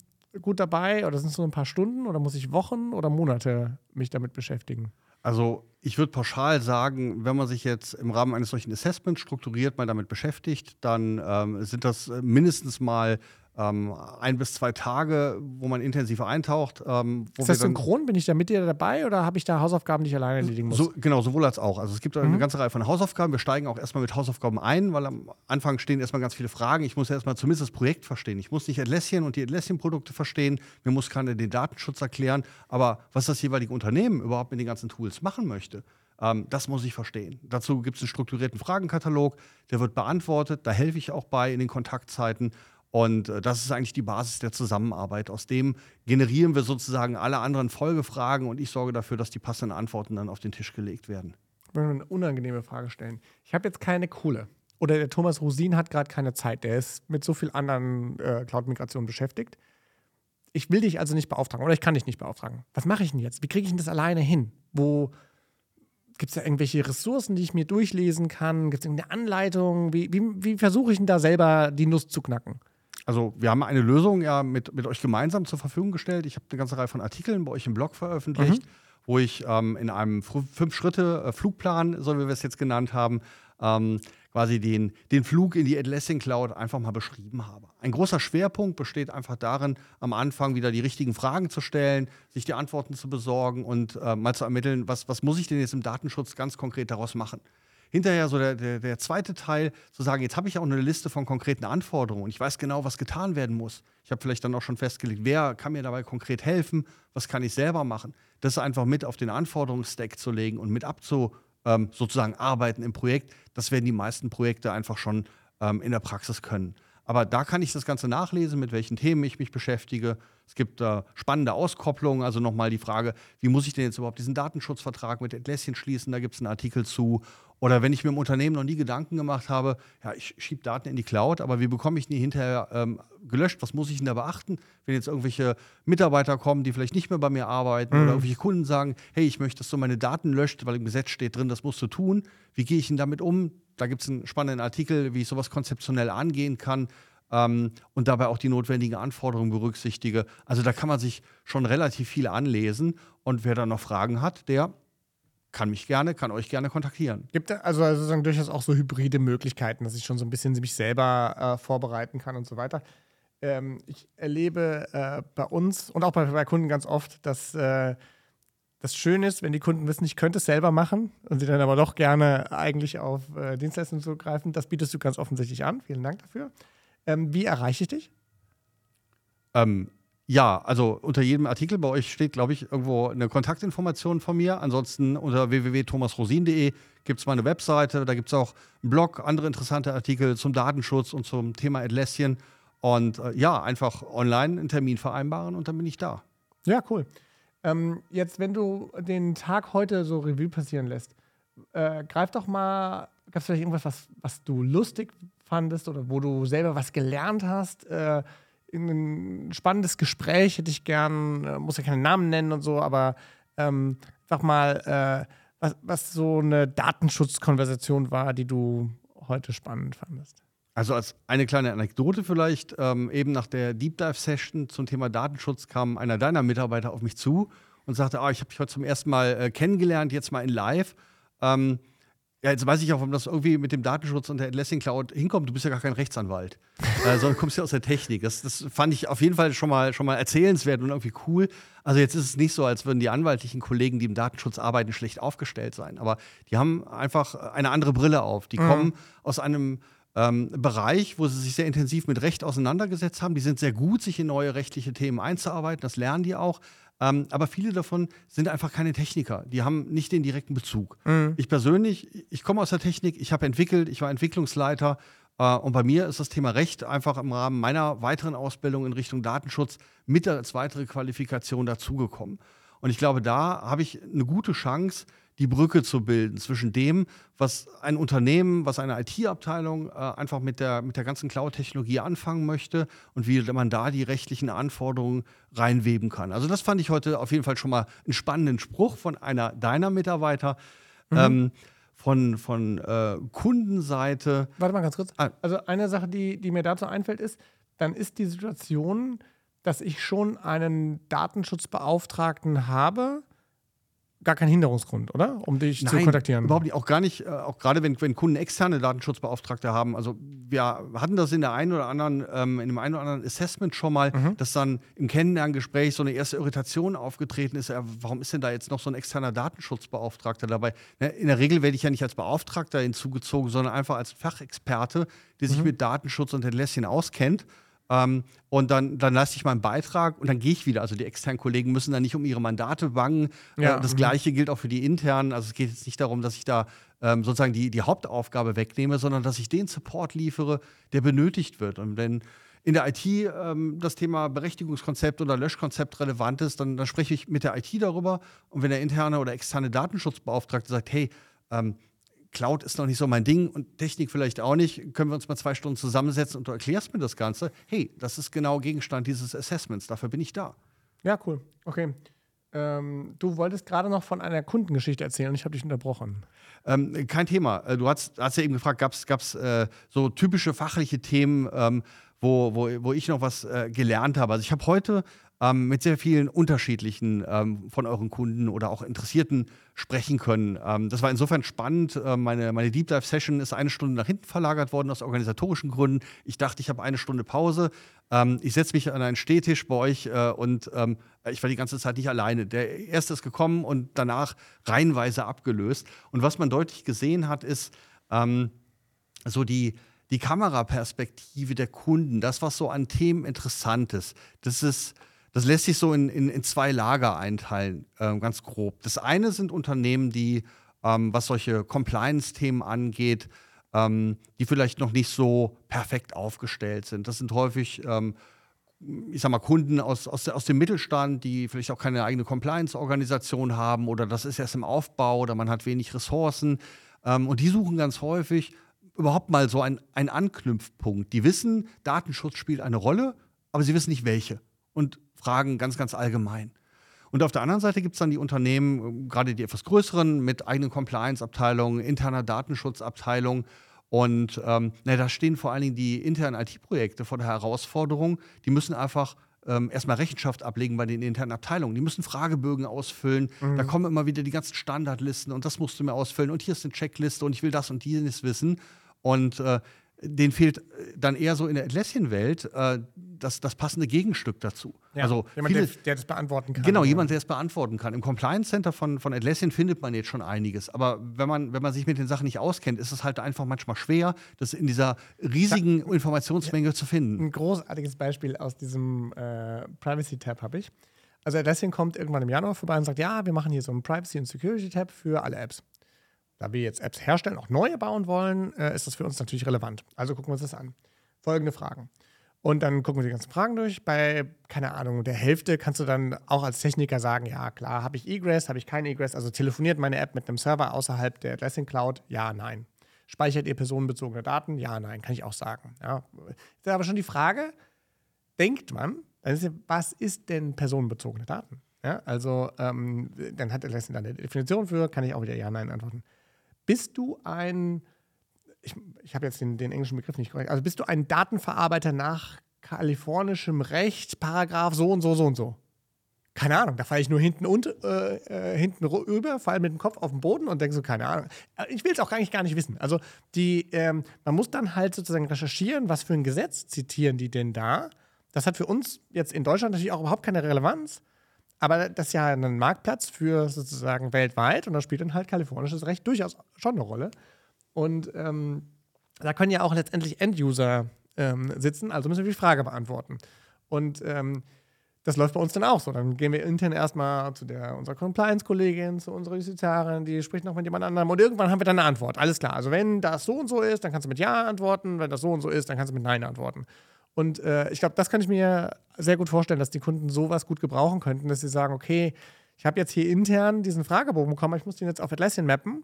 gut dabei? Oder sind es nur ein paar Stunden? Oder muss ich Wochen oder Monate mich damit beschäftigen? Also ich würde pauschal sagen, wenn man sich jetzt im Rahmen eines solchen Assessments strukturiert mal damit beschäftigt, dann ähm, sind das mindestens mal ähm, ein bis zwei Tage, wo man intensiv eintaucht. Ähm, ist das synchron? Bin ich da mit dir dabei oder habe ich da Hausaufgaben, die ich alleine erledigen muss? So, genau, sowohl als auch. Also es gibt mhm. eine ganze Reihe von Hausaufgaben. Wir steigen auch erstmal mit Hausaufgaben ein, weil am Anfang stehen erstmal ganz viele Fragen. Ich muss erstmal zumindest das Projekt verstehen. Ich muss nicht Atlassian und die Atlassian-Produkte verstehen. Mir muss keiner den Datenschutz erklären. Aber was das jeweilige Unternehmen überhaupt mit den ganzen Tools machen möchte, ähm, das muss ich verstehen. Dazu gibt es einen strukturierten Fragenkatalog, der wird beantwortet. Da helfe ich auch bei in den Kontaktzeiten. Und äh, das ist eigentlich die Basis der Zusammenarbeit. Aus dem generieren wir sozusagen alle anderen Folgefragen und ich sorge dafür, dass die passenden Antworten dann auf den Tisch gelegt werden. Ich möchte eine unangenehme Frage stellen. Ich habe jetzt keine Kohle. Oder der Thomas Rosin hat gerade keine Zeit. Der ist mit so vielen anderen äh, Cloud-Migrationen beschäftigt. Ich will dich also nicht beauftragen oder ich kann dich nicht beauftragen. Was mache ich denn jetzt? Wie kriege ich denn das alleine hin? Wo gibt es da irgendwelche Ressourcen, die ich mir durchlesen kann? Gibt es irgendeine Anleitung? Wie, wie, wie versuche ich denn da selber die Nuss zu knacken? Also wir haben eine Lösung ja mit, mit euch gemeinsam zur Verfügung gestellt. Ich habe eine ganze Reihe von Artikeln bei euch im Blog veröffentlicht, mhm. wo ich ähm, in einem Fünf-Schritte-Flugplan, so wie wir es jetzt genannt haben, ähm, quasi den, den Flug in die Atlassian Cloud einfach mal beschrieben habe. Ein großer Schwerpunkt besteht einfach darin, am Anfang wieder die richtigen Fragen zu stellen, sich die Antworten zu besorgen und äh, mal zu ermitteln, was, was muss ich denn jetzt im Datenschutz ganz konkret daraus machen. Hinterher so der, der, der zweite Teil, zu sagen, jetzt habe ich auch eine Liste von konkreten Anforderungen und ich weiß genau, was getan werden muss. Ich habe vielleicht dann auch schon festgelegt, wer kann mir dabei konkret helfen, was kann ich selber machen. Das einfach mit auf den Anforderungsstack zu legen und mit abzu ähm, sozusagen arbeiten im Projekt, das werden die meisten Projekte einfach schon ähm, in der Praxis können. Aber da kann ich das Ganze nachlesen, mit welchen Themen ich mich beschäftige. Es gibt äh, spannende Auskopplungen, also nochmal die Frage, wie muss ich denn jetzt überhaupt diesen Datenschutzvertrag mit Atlassian schließen? Da gibt es einen Artikel zu. Oder wenn ich mir im Unternehmen noch nie Gedanken gemacht habe, ja, ich schiebe Daten in die Cloud, aber wie bekomme ich die hinterher ähm, gelöscht? Was muss ich denn da beachten, wenn jetzt irgendwelche Mitarbeiter kommen, die vielleicht nicht mehr bei mir arbeiten mhm. oder irgendwelche Kunden sagen, hey, ich möchte, dass du meine Daten löscht, weil im Gesetz steht drin, das musst du tun. Wie gehe ich denn damit um? Da gibt es einen spannenden Artikel, wie ich sowas konzeptionell angehen kann ähm, und dabei auch die notwendigen Anforderungen berücksichtige. Also da kann man sich schon relativ viel anlesen und wer da noch Fragen hat, der kann mich gerne, kann euch gerne kontaktieren. Gibt also sozusagen durchaus auch so hybride Möglichkeiten, dass ich schon so ein bisschen mich selber äh, vorbereiten kann und so weiter. Ähm, ich erlebe äh, bei uns und auch bei, bei Kunden ganz oft, dass äh, das schön ist, wenn die Kunden wissen, ich könnte es selber machen und sie dann aber doch gerne eigentlich auf äh, Dienstleistungen zugreifen. Das bietest du ganz offensichtlich an. Vielen Dank dafür. Ähm, wie erreiche ich dich? Ähm, ja, also unter jedem Artikel bei euch steht, glaube ich, irgendwo eine Kontaktinformation von mir. Ansonsten unter www.thomasrosin.de gibt es meine Webseite. Da gibt es auch einen Blog, andere interessante Artikel zum Datenschutz und zum Thema Atlassian. Und äh, ja, einfach online einen Termin vereinbaren und dann bin ich da. Ja, cool. Ähm, jetzt, wenn du den Tag heute so Revue passieren lässt, äh, greif doch mal, gab es vielleicht irgendwas, was, was du lustig fandest oder wo du selber was gelernt hast? Äh, ein spannendes Gespräch hätte ich gern, äh, muss ja keinen Namen nennen und so, aber ähm, sag mal, äh, was, was so eine Datenschutzkonversation war, die du heute spannend fandest. Also als eine kleine Anekdote vielleicht, ähm, eben nach der Deep Dive Session zum Thema Datenschutz kam einer deiner Mitarbeiter auf mich zu und sagte, ah, ich habe dich heute zum ersten Mal äh, kennengelernt, jetzt mal in Live. Ähm, ja, jetzt weiß ich auch, warum das irgendwie mit dem Datenschutz und der Atlassian Cloud hinkommt. Du bist ja gar kein Rechtsanwalt, *laughs* äh, sondern kommst ja aus der Technik. Das, das, fand ich auf jeden Fall schon mal, schon mal erzählenswert und irgendwie cool. Also jetzt ist es nicht so, als würden die anwaltlichen Kollegen, die im Datenschutz arbeiten, schlecht aufgestellt sein. Aber die haben einfach eine andere Brille auf. Die mhm. kommen aus einem ähm, Bereich, wo sie sich sehr intensiv mit Recht auseinandergesetzt haben. Die sind sehr gut, sich in neue rechtliche Themen einzuarbeiten. Das lernen die auch. Ähm, aber viele davon sind einfach keine Techniker. Die haben nicht den direkten Bezug. Mhm. Ich persönlich, ich komme aus der Technik, ich habe entwickelt, ich war Entwicklungsleiter. Äh, und bei mir ist das Thema Recht einfach im Rahmen meiner weiteren Ausbildung in Richtung Datenschutz mit als weitere Qualifikation dazugekommen. Und ich glaube, da habe ich eine gute Chance, die Brücke zu bilden zwischen dem, was ein Unternehmen, was eine IT-Abteilung äh, einfach mit der, mit der ganzen Cloud-Technologie anfangen möchte und wie man da die rechtlichen Anforderungen reinweben kann. Also das fand ich heute auf jeden Fall schon mal einen spannenden Spruch von einer deiner Mitarbeiter. Mhm. Ähm, von, von äh, Kundenseite. Warte mal ganz kurz. Ah. Also eine Sache, die, die mir dazu einfällt, ist, dann ist die Situation, dass ich schon einen Datenschutzbeauftragten habe, gar kein Hinderungsgrund, oder? Um dich Nein, zu kontaktieren. Überhaupt nicht. Auch gar nicht, äh, auch gerade wenn, wenn Kunden externe Datenschutzbeauftragte haben. Also wir hatten das in der einen oder anderen, ähm, in dem einen oder anderen Assessment schon mal, mhm. dass dann im Kennenlerngespräch so eine erste Irritation aufgetreten ist. Warum ist denn da jetzt noch so ein externer Datenschutzbeauftragter dabei? Ne, in der Regel werde ich ja nicht als Beauftragter hinzugezogen, sondern einfach als Fachexperte, der sich mhm. mit Datenschutz und Entlässchen auskennt. Ähm, und dann, dann leiste ich meinen Beitrag und dann gehe ich wieder. Also die externen Kollegen müssen dann nicht um ihre Mandate bangen. Äh, ja. Äh, das mhm. Gleiche gilt auch für die internen. Also es geht jetzt nicht darum, dass ich da ähm, sozusagen die, die Hauptaufgabe wegnehme, sondern dass ich den Support liefere, der benötigt wird. Und wenn in der IT ähm, das Thema Berechtigungskonzept oder Löschkonzept relevant ist, dann, dann spreche ich mit der IT darüber. Und wenn der interne oder externe Datenschutzbeauftragte sagt, hey, ähm, Cloud ist noch nicht so mein Ding und Technik vielleicht auch nicht. Können wir uns mal zwei Stunden zusammensetzen und du erklärst mir das Ganze? Hey, das ist genau Gegenstand dieses Assessments. Dafür bin ich da. Ja, cool. Okay. Ähm, du wolltest gerade noch von einer Kundengeschichte erzählen und ich habe dich unterbrochen. Ähm, kein Thema. Äh, du hast, hast ja eben gefragt, gab es äh, so typische fachliche Themen, ähm, wo, wo, wo ich noch was äh, gelernt habe? Also ich habe heute ähm, mit sehr vielen unterschiedlichen ähm, von euren Kunden oder auch Interessierten sprechen können. Ähm, das war insofern spannend. Äh, meine, meine Deep Dive Session ist eine Stunde nach hinten verlagert worden aus organisatorischen Gründen. Ich dachte, ich habe eine Stunde Pause. Ähm, ich setze mich an einen Stehtisch bei euch äh, und ähm, ich war die ganze Zeit nicht alleine. Der erste ist gekommen und danach reihenweise abgelöst. Und was man deutlich gesehen hat, ist ähm, so die die Kameraperspektive der Kunden, das, was so an Themen interessant ist, das ist das lässt sich so in, in, in zwei Lager einteilen, äh, ganz grob. Das eine sind Unternehmen, die, ähm, was solche Compliance-Themen angeht, ähm, die vielleicht noch nicht so perfekt aufgestellt sind. Das sind häufig, ähm, ich sag mal, Kunden aus, aus, aus dem Mittelstand, die vielleicht auch keine eigene Compliance-Organisation haben oder das ist erst im Aufbau oder man hat wenig Ressourcen. Ähm, und die suchen ganz häufig überhaupt mal so einen Anknüpfpunkt. Die wissen, Datenschutz spielt eine Rolle, aber sie wissen nicht welche. Und Fragen ganz, ganz allgemein. Und auf der anderen Seite gibt es dann die Unternehmen, gerade die etwas größeren, mit eigenen Compliance-Abteilungen, interner Datenschutzabteilung. Und ähm, na, da stehen vor allen Dingen die internen IT-Projekte vor der Herausforderung. Die müssen einfach ähm, erstmal Rechenschaft ablegen bei den internen Abteilungen. Die müssen Fragebögen ausfüllen. Mhm. Da kommen immer wieder die ganzen Standardlisten und das musst du mir ausfüllen. Und hier ist eine Checkliste und ich will das und jenes wissen. Und äh, den fehlt äh, dann eher so in der Atlassian-Welt äh, das, das passende Gegenstück dazu. Ja, also jemand, viele, der, der, das beantworten kann. Genau, jemand, der es beantworten kann. Im Compliance Center von, von Atlassian findet man jetzt schon einiges. Aber wenn man, wenn man sich mit den Sachen nicht auskennt, ist es halt einfach manchmal schwer, das in dieser riesigen ja, Informationsmenge ja, zu finden. Ein großartiges Beispiel aus diesem äh, Privacy-Tab habe ich. Also Atlassian kommt irgendwann im Januar vorbei und sagt, ja, wir machen hier so einen Privacy- und Security-Tab für alle Apps. Da wir jetzt Apps herstellen, auch neue bauen wollen, äh, ist das für uns natürlich relevant. Also gucken wir uns das an. Folgende Fragen. Und dann gucken wir die ganzen Fragen durch. Bei, keine Ahnung, der Hälfte kannst du dann auch als Techniker sagen, ja klar, habe ich Egress, habe ich kein Egress, also telefoniert meine App mit einem Server außerhalb der Atlassian Cloud? Ja, nein. Speichert ihr personenbezogene Daten? Ja, nein, kann ich auch sagen. Ja. Ist aber schon die Frage, denkt man, was ist denn personenbezogene Daten? Ja, also ähm, dann hat Atlassian da eine Definition für, kann ich auch wieder Ja, Nein antworten. Bist du ein, ich, ich habe jetzt den, den, englischen Begriff nicht korrekt, also bist du ein Datenverarbeiter nach kalifornischem Recht, Paragraph so und so, so und so? Keine Ahnung, da falle ich nur hinten und äh, äh, hinten rüber, falle mit dem Kopf auf den Boden und denke so, keine Ahnung. Äh, ich will es auch eigentlich gar nicht wissen. Also die, ähm, man muss dann halt sozusagen recherchieren, was für ein Gesetz zitieren die denn da. Das hat für uns jetzt in Deutschland natürlich auch überhaupt keine Relevanz. Aber das ist ja ein Marktplatz für sozusagen weltweit und da spielt dann halt kalifornisches Recht durchaus schon eine Rolle. Und ähm, da können ja auch letztendlich End-User ähm, sitzen, also müssen wir die Frage beantworten. Und ähm, das läuft bei uns dann auch so. Dann gehen wir intern erstmal zu der, unserer Compliance-Kollegin, zu unserer Justiziarin, die spricht noch mit jemand anderem und irgendwann haben wir dann eine Antwort. Alles klar. Also wenn das so und so ist, dann kannst du mit Ja antworten. Wenn das so und so ist, dann kannst du mit Nein antworten. Und äh, ich glaube, das kann ich mir sehr gut vorstellen, dass die Kunden sowas gut gebrauchen könnten, dass sie sagen, okay, ich habe jetzt hier intern diesen Fragebogen bekommen, ich muss den jetzt auf Atlassian mappen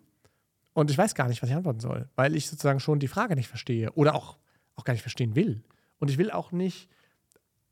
und ich weiß gar nicht, was ich antworten soll, weil ich sozusagen schon die Frage nicht verstehe oder auch, auch gar nicht verstehen will. Und ich will auch nicht,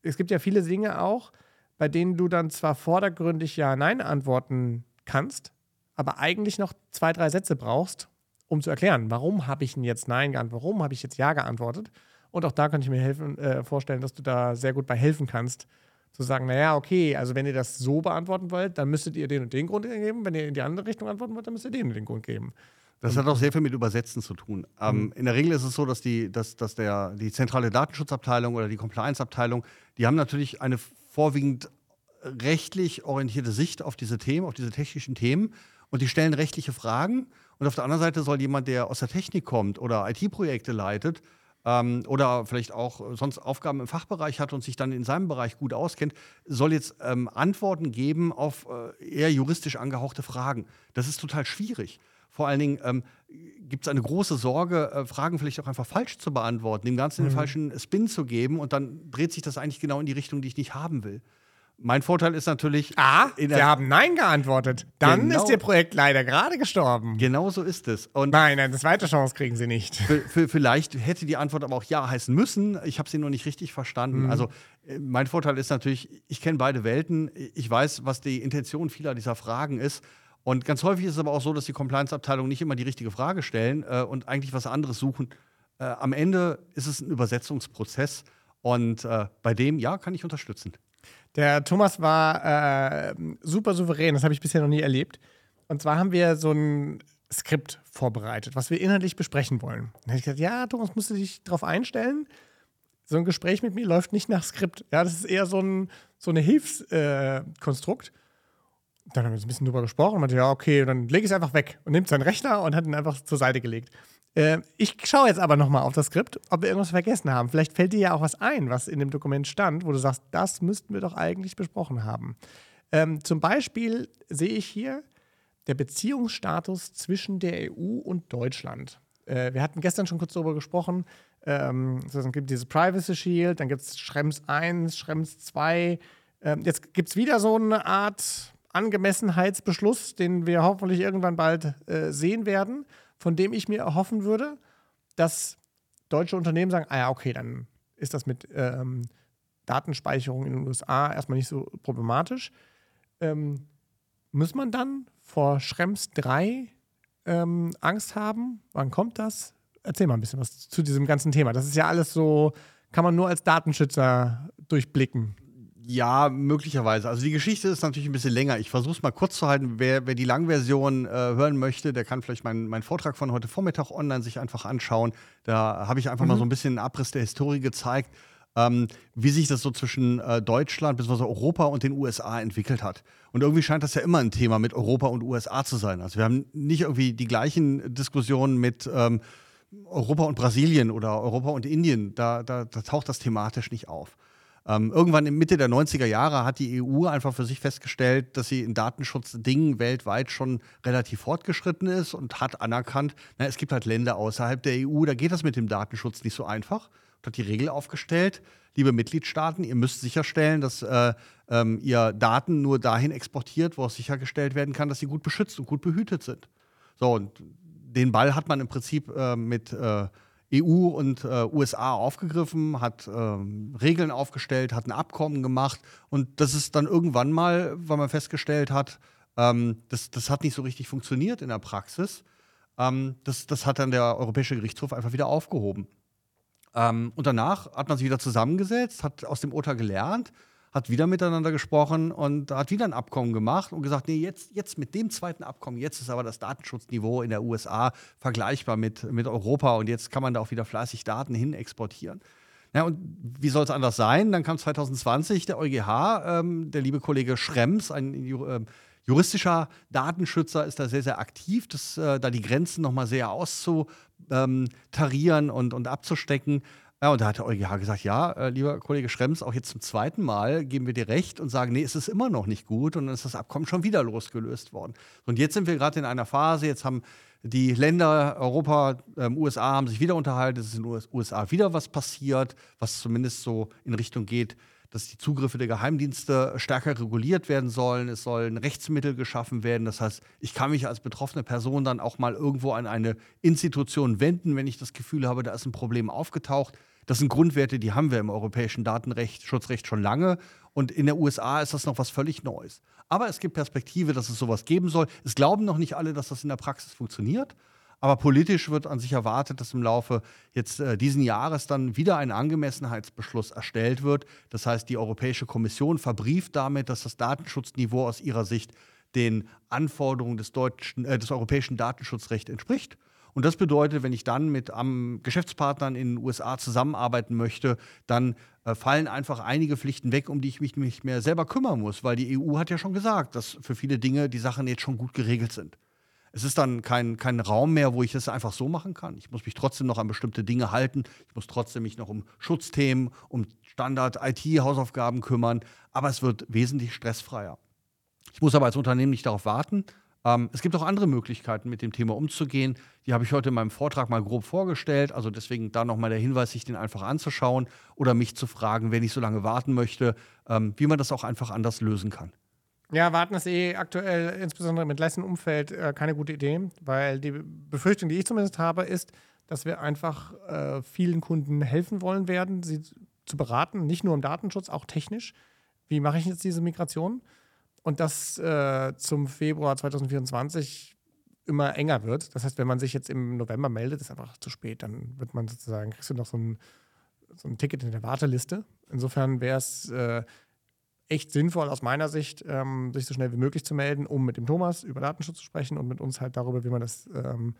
es gibt ja viele Dinge auch, bei denen du dann zwar vordergründig Ja, Nein antworten kannst, aber eigentlich noch zwei, drei Sätze brauchst, um zu erklären, warum habe ich denn jetzt Nein geantwortet, warum habe ich jetzt Ja geantwortet. Und auch da kann ich mir helfen, äh, vorstellen, dass du da sehr gut bei helfen kannst. Zu sagen, naja, okay, also wenn ihr das so beantworten wollt, dann müsstet ihr den und den Grund geben. Wenn ihr in die andere Richtung antworten wollt, dann müsst ihr den und den Grund geben. Das hat auch sehr viel mit Übersetzen zu tun. Ähm, mhm. In der Regel ist es so, dass, die, dass, dass der, die zentrale Datenschutzabteilung oder die Compliance-Abteilung, die haben natürlich eine vorwiegend rechtlich orientierte Sicht auf diese Themen, auf diese technischen Themen und die stellen rechtliche Fragen. Und auf der anderen Seite soll jemand, der aus der Technik kommt oder IT-Projekte leitet, ähm, oder vielleicht auch sonst Aufgaben im Fachbereich hat und sich dann in seinem Bereich gut auskennt, soll jetzt ähm, Antworten geben auf äh, eher juristisch angehauchte Fragen. Das ist total schwierig. Vor allen Dingen ähm, gibt es eine große Sorge, äh, Fragen vielleicht auch einfach falsch zu beantworten, dem Ganzen mhm. den falschen Spin zu geben und dann dreht sich das eigentlich genau in die Richtung, die ich nicht haben will. Mein Vorteil ist natürlich. Ah, Sie haben Nein geantwortet. Dann genau, ist Ihr Projekt leider gerade gestorben. Genau so ist es. Und nein, eine zweite Chance kriegen Sie nicht. Vielleicht hätte die Antwort aber auch Ja heißen müssen. Ich habe sie nur nicht richtig verstanden. Mhm. Also, äh, mein Vorteil ist natürlich, ich kenne beide Welten. Ich weiß, was die Intention vieler dieser Fragen ist. Und ganz häufig ist es aber auch so, dass die Compliance-Abteilungen nicht immer die richtige Frage stellen äh, und eigentlich was anderes suchen. Äh, am Ende ist es ein Übersetzungsprozess. Und äh, bei dem, ja, kann ich unterstützen. Der Thomas war äh, super souverän, das habe ich bisher noch nie erlebt. Und zwar haben wir so ein Skript vorbereitet, was wir inhaltlich besprechen wollen. Dann habe ich gesagt, ja, Thomas, musst du dich darauf einstellen. So ein Gespräch mit mir läuft nicht nach Skript. Ja, das ist eher so ein so eine Hilfskonstrukt. Dann haben wir so ein bisschen drüber gesprochen und meinte, ja, okay, dann lege ich es einfach weg und nimmt seinen Rechner und hat ihn einfach zur Seite gelegt. Äh, ich schaue jetzt aber nochmal auf das Skript, ob wir irgendwas vergessen haben. Vielleicht fällt dir ja auch was ein, was in dem Dokument stand, wo du sagst, das müssten wir doch eigentlich besprochen haben. Ähm, zum Beispiel sehe ich hier der Beziehungsstatus zwischen der EU und Deutschland. Äh, wir hatten gestern schon kurz darüber gesprochen. Ähm, es gibt dieses Privacy Shield, dann gibt es Schrems 1, Schrems 2. Ähm, jetzt gibt es wieder so eine Art Angemessenheitsbeschluss, den wir hoffentlich irgendwann bald äh, sehen werden, von dem ich mir erhoffen würde, dass deutsche Unternehmen sagen, ah ja, okay, dann ist das mit ähm, Datenspeicherung in den USA erstmal nicht so problematisch. Ähm, muss man dann vor Schrems 3 ähm, Angst haben? Wann kommt das? Erzähl mal ein bisschen was zu diesem ganzen Thema. Das ist ja alles so, kann man nur als Datenschützer durchblicken. Ja, möglicherweise. Also die Geschichte ist natürlich ein bisschen länger. Ich versuche es mal kurz zu halten. Wer, wer die Langversion äh, hören möchte, der kann vielleicht meinen mein Vortrag von heute Vormittag online sich einfach anschauen. Da habe ich einfach mhm. mal so ein bisschen einen Abriss der Historie gezeigt, ähm, wie sich das so zwischen äh, Deutschland bzw. Europa und den USA entwickelt hat. Und irgendwie scheint das ja immer ein Thema mit Europa und USA zu sein. Also wir haben nicht irgendwie die gleichen Diskussionen mit ähm, Europa und Brasilien oder Europa und Indien. Da, da, da taucht das thematisch nicht auf. Ähm, irgendwann in Mitte der 90er Jahre hat die EU einfach für sich festgestellt, dass sie in Datenschutzdingen weltweit schon relativ fortgeschritten ist und hat anerkannt, na, es gibt halt Länder außerhalb der EU, da geht das mit dem Datenschutz nicht so einfach. Und hat die Regel aufgestellt, liebe Mitgliedstaaten, ihr müsst sicherstellen, dass äh, ähm, ihr Daten nur dahin exportiert, wo es sichergestellt werden kann, dass sie gut beschützt und gut behütet sind. So, und den Ball hat man im Prinzip äh, mit äh, EU und äh, USA aufgegriffen, hat äh, Regeln aufgestellt, hat ein Abkommen gemacht und das ist dann irgendwann mal, weil man festgestellt hat, ähm, das, das hat nicht so richtig funktioniert in der Praxis. Ähm, das, das hat dann der Europäische Gerichtshof einfach wieder aufgehoben. Ähm, und danach hat man sich wieder zusammengesetzt, hat aus dem Urteil gelernt hat wieder miteinander gesprochen und hat wieder ein Abkommen gemacht und gesagt, nee, jetzt, jetzt mit dem zweiten Abkommen, jetzt ist aber das Datenschutzniveau in der USA vergleichbar mit, mit Europa und jetzt kann man da auch wieder fleißig Daten hin exportieren. Ja, und wie soll es anders sein? Dann kam 2020 der EuGH, ähm, der liebe Kollege Schrems, ein äh, juristischer Datenschützer, ist da sehr, sehr aktiv, das, äh, da die Grenzen nochmal sehr auszutarieren und, und abzustecken. Ja, und da hat der EuGH gesagt, ja, äh, lieber Kollege Schrems, auch jetzt zum zweiten Mal geben wir dir recht und sagen, nee, es ist immer noch nicht gut und dann ist das Abkommen schon wieder losgelöst worden. Und jetzt sind wir gerade in einer Phase, jetzt haben die Länder Europa, ähm, USA haben sich wieder unterhalten, es ist in den USA wieder was passiert, was zumindest so in Richtung geht, dass die Zugriffe der Geheimdienste stärker reguliert werden sollen. Es sollen Rechtsmittel geschaffen werden. Das heißt, ich kann mich als betroffene Person dann auch mal irgendwo an eine Institution wenden, wenn ich das Gefühl habe, da ist ein Problem aufgetaucht. Das sind Grundwerte, die haben wir im europäischen Datenrecht, Schutzrecht schon lange. Und in der USA ist das noch was völlig Neues. Aber es gibt Perspektive, dass es sowas geben soll. Es glauben noch nicht alle, dass das in der Praxis funktioniert. Aber politisch wird an sich erwartet, dass im Laufe jetzt äh, diesen Jahres dann wieder ein Angemessenheitsbeschluss erstellt wird. Das heißt, die Europäische Kommission verbrieft damit, dass das Datenschutzniveau aus ihrer Sicht den Anforderungen des, deutschen, äh, des europäischen Datenschutzrechts entspricht. Und das bedeutet, wenn ich dann mit am Geschäftspartnern in den USA zusammenarbeiten möchte, dann äh, fallen einfach einige Pflichten weg, um die ich mich nicht mehr selber kümmern muss, weil die EU hat ja schon gesagt, dass für viele Dinge die Sachen jetzt schon gut geregelt sind. Es ist dann kein, kein Raum mehr, wo ich das einfach so machen kann. Ich muss mich trotzdem noch an bestimmte Dinge halten. Ich muss trotzdem mich noch um Schutzthemen, um Standard-IT-Hausaufgaben kümmern. Aber es wird wesentlich stressfreier. Ich muss aber als Unternehmen nicht darauf warten, ähm, es gibt auch andere Möglichkeiten, mit dem Thema umzugehen. Die habe ich heute in meinem Vortrag mal grob vorgestellt. Also deswegen da nochmal der Hinweis, sich den einfach anzuschauen oder mich zu fragen, wenn ich so lange warten möchte, ähm, wie man das auch einfach anders lösen kann. Ja, warten ist eh aktuell, insbesondere im entlassenen Umfeld, äh, keine gute Idee, weil die Befürchtung, die ich zumindest habe, ist, dass wir einfach äh, vielen Kunden helfen wollen werden, sie zu beraten, nicht nur im Datenschutz, auch technisch. Wie mache ich jetzt diese Migration? und das äh, zum Februar 2024 immer enger wird. Das heißt, wenn man sich jetzt im November meldet, ist einfach zu spät. Dann wird man sozusagen, kriegst du noch so ein, so ein Ticket in der Warteliste. Insofern wäre es äh, echt sinnvoll aus meiner Sicht, ähm, sich so schnell wie möglich zu melden, um mit dem Thomas über Datenschutz zu sprechen und mit uns halt darüber, wie man das ähm,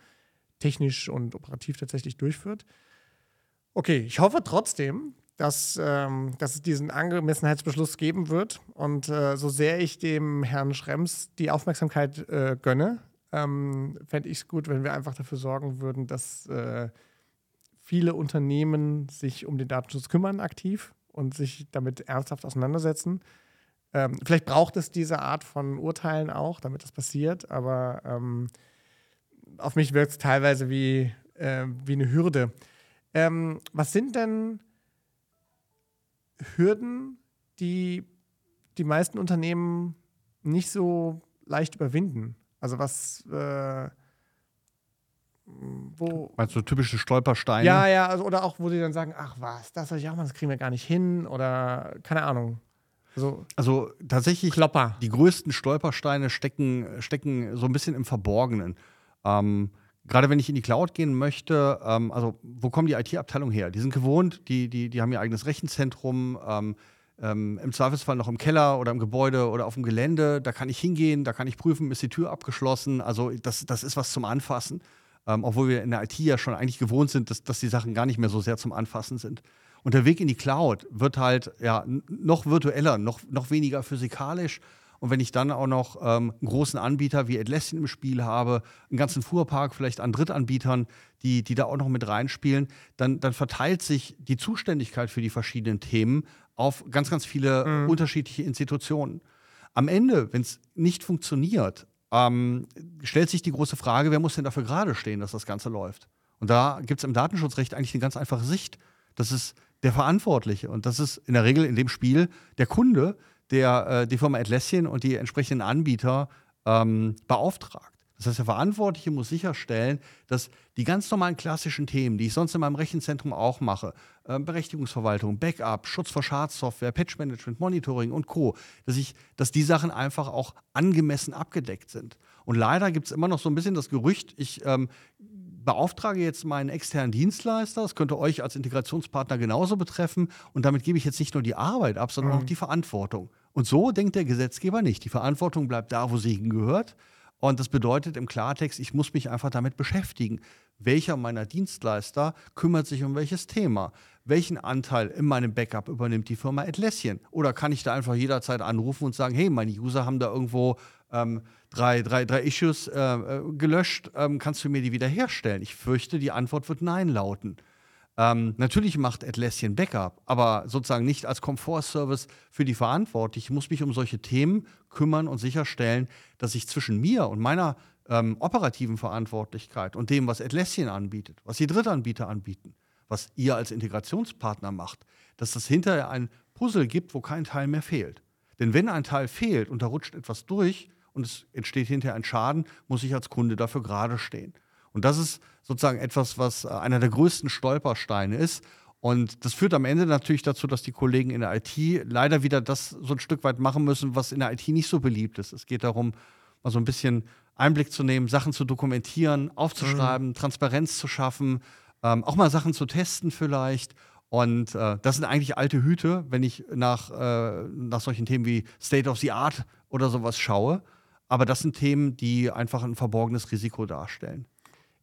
technisch und operativ tatsächlich durchführt. Okay, ich hoffe trotzdem, dass, ähm, dass es diesen Angemessenheitsbeschluss geben wird. Und äh, so sehr ich dem Herrn Schrems die Aufmerksamkeit äh, gönne, ähm, fände ich es gut, wenn wir einfach dafür sorgen würden, dass äh, viele Unternehmen sich um den Datenschutz kümmern aktiv und sich damit ernsthaft auseinandersetzen. Ähm, vielleicht braucht es diese Art von Urteilen auch, damit das passiert, aber ähm, auf mich wirkt es teilweise wie, äh, wie eine Hürde. Ähm, was sind denn Hürden, die die meisten Unternehmen nicht so leicht überwinden? Also was äh, wo. Meinst du typische Stolpersteine? Ja, ja, also, oder auch, wo sie dann sagen, ach was, das soll ich auch mal, das kriegen wir gar nicht hin oder keine Ahnung. Also, also tatsächlich, Klopper. die größten Stolpersteine stecken, stecken so ein bisschen im Verborgenen. Ähm, Gerade wenn ich in die Cloud gehen möchte, ähm, also wo kommen die IT-Abteilungen her? Die sind gewohnt, die, die, die haben ihr eigenes Rechenzentrum, ähm, ähm, im Zweifelsfall noch im Keller oder im Gebäude oder auf dem Gelände. Da kann ich hingehen, da kann ich prüfen, ist die Tür abgeschlossen. Also das, das ist was zum Anfassen ähm, obwohl wir in der IT ja schon eigentlich gewohnt sind, dass, dass die Sachen gar nicht mehr so sehr zum Anfassen sind. Und der Weg in die Cloud wird halt ja noch virtueller, noch, noch weniger physikalisch. Und wenn ich dann auch noch ähm, einen großen Anbieter wie Atlassian im Spiel habe, einen ganzen Fuhrpark vielleicht an Drittanbietern, die, die da auch noch mit reinspielen, dann, dann verteilt sich die Zuständigkeit für die verschiedenen Themen auf ganz, ganz viele mhm. unterschiedliche Institutionen. Am Ende, wenn es nicht funktioniert, ähm, stellt sich die große Frage, wer muss denn dafür gerade stehen, dass das Ganze läuft? Und da gibt es im Datenschutzrecht eigentlich eine ganz einfache Sicht. Das ist der Verantwortliche. Und das ist in der Regel in dem Spiel der Kunde, der äh, die Firma Atlassian und die entsprechenden Anbieter ähm, beauftragt. Das heißt, der Verantwortliche muss sicherstellen, dass die ganz normalen klassischen Themen, die ich sonst in meinem Rechenzentrum auch mache, äh, Berechtigungsverwaltung, Backup, Schutz vor Schadsoftware, Patchmanagement, Monitoring und Co., dass, ich, dass die Sachen einfach auch angemessen abgedeckt sind. Und leider gibt es immer noch so ein bisschen das Gerücht, ich ähm, beauftrage jetzt meinen externen Dienstleister, das könnte euch als Integrationspartner genauso betreffen, und damit gebe ich jetzt nicht nur die Arbeit ab, sondern mhm. auch die Verantwortung. Und so denkt der Gesetzgeber nicht. Die Verantwortung bleibt da, wo sie hingehört. Und das bedeutet im Klartext, ich muss mich einfach damit beschäftigen. Welcher meiner Dienstleister kümmert sich um welches Thema? Welchen Anteil in meinem Backup übernimmt die Firma Atlassian? Oder kann ich da einfach jederzeit anrufen und sagen, hey, meine User haben da irgendwo ähm, drei, drei, drei Issues äh, äh gelöscht, ähm, kannst du mir die wiederherstellen? Ich fürchte, die Antwort wird Nein lauten. Ähm, natürlich macht Atlassian Backup, aber sozusagen nicht als Komfortservice für die Verantwortlichen. Ich muss mich um solche Themen kümmern und sicherstellen, dass ich zwischen mir und meiner ähm, operativen Verantwortlichkeit und dem, was Atlassian anbietet, was die Drittanbieter anbieten, was ihr als Integrationspartner macht, dass das hinterher ein Puzzle gibt, wo kein Teil mehr fehlt. Denn wenn ein Teil fehlt und da rutscht etwas durch und es entsteht hinterher ein Schaden, muss ich als Kunde dafür gerade stehen. Und das ist sozusagen etwas, was äh, einer der größten Stolpersteine ist. Und das führt am Ende natürlich dazu, dass die Kollegen in der IT leider wieder das so ein Stück weit machen müssen, was in der IT nicht so beliebt ist. Es geht darum, mal so ein bisschen Einblick zu nehmen, Sachen zu dokumentieren, aufzuschreiben, mhm. Transparenz zu schaffen, ähm, auch mal Sachen zu testen vielleicht. Und äh, das sind eigentlich alte Hüte, wenn ich nach, äh, nach solchen Themen wie State of the Art oder sowas schaue. Aber das sind Themen, die einfach ein verborgenes Risiko darstellen.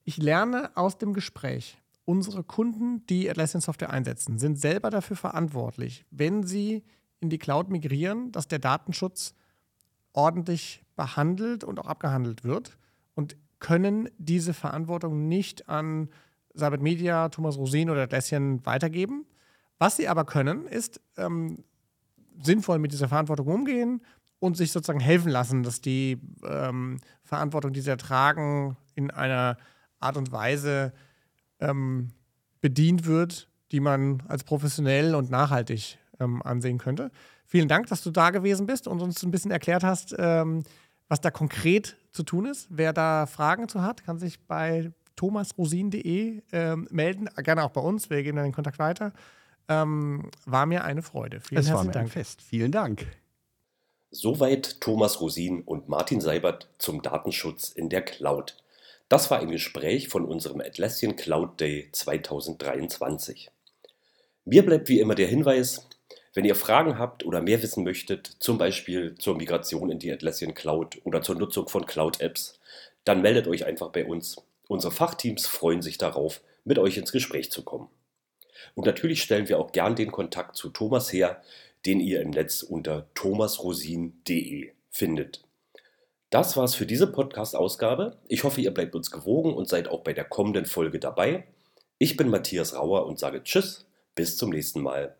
Ich lerne aus dem Gespräch, unsere Kunden, die Atlassian Software einsetzen, sind selber dafür verantwortlich, wenn sie in die Cloud migrieren, dass der Datenschutz ordentlich behandelt und auch abgehandelt wird und können diese Verantwortung nicht an Cybert Media, Thomas Rosin oder Atlassian weitergeben. Was sie aber können, ist ähm, sinnvoll mit dieser Verantwortung umgehen und sich sozusagen helfen lassen, dass die ähm, Verantwortung, die sie ertragen, in einer Art und Weise ähm, bedient wird, die man als professionell und nachhaltig ähm, ansehen könnte. Vielen Dank, dass du da gewesen bist und uns ein bisschen erklärt hast, ähm, was da konkret zu tun ist. Wer da Fragen zu hat, kann sich bei thomasrosin.de ähm, melden, gerne auch bei uns. Wir geben dann den Kontakt weiter. Ähm, war mir eine Freude. Vielen es herzlichen Dank. Fest. Vielen Dank. Soweit Thomas Rosin und Martin Seibert zum Datenschutz in der Cloud. Das war ein Gespräch von unserem Atlassian Cloud Day 2023. Mir bleibt wie immer der Hinweis, Wenn ihr Fragen habt oder mehr wissen möchtet, zum Beispiel zur Migration in die Atlassian Cloud oder zur Nutzung von Cloud-Apps, dann meldet euch einfach bei uns. Unsere Fachteams freuen sich darauf, mit euch ins Gespräch zu kommen. Und natürlich stellen wir auch gern den Kontakt zu Thomas her, den ihr im Netz unter thomasrosin.de findet. Das war's für diese Podcast-Ausgabe. Ich hoffe, ihr bleibt uns gewogen und seid auch bei der kommenden Folge dabei. Ich bin Matthias Rauer und sage Tschüss, bis zum nächsten Mal.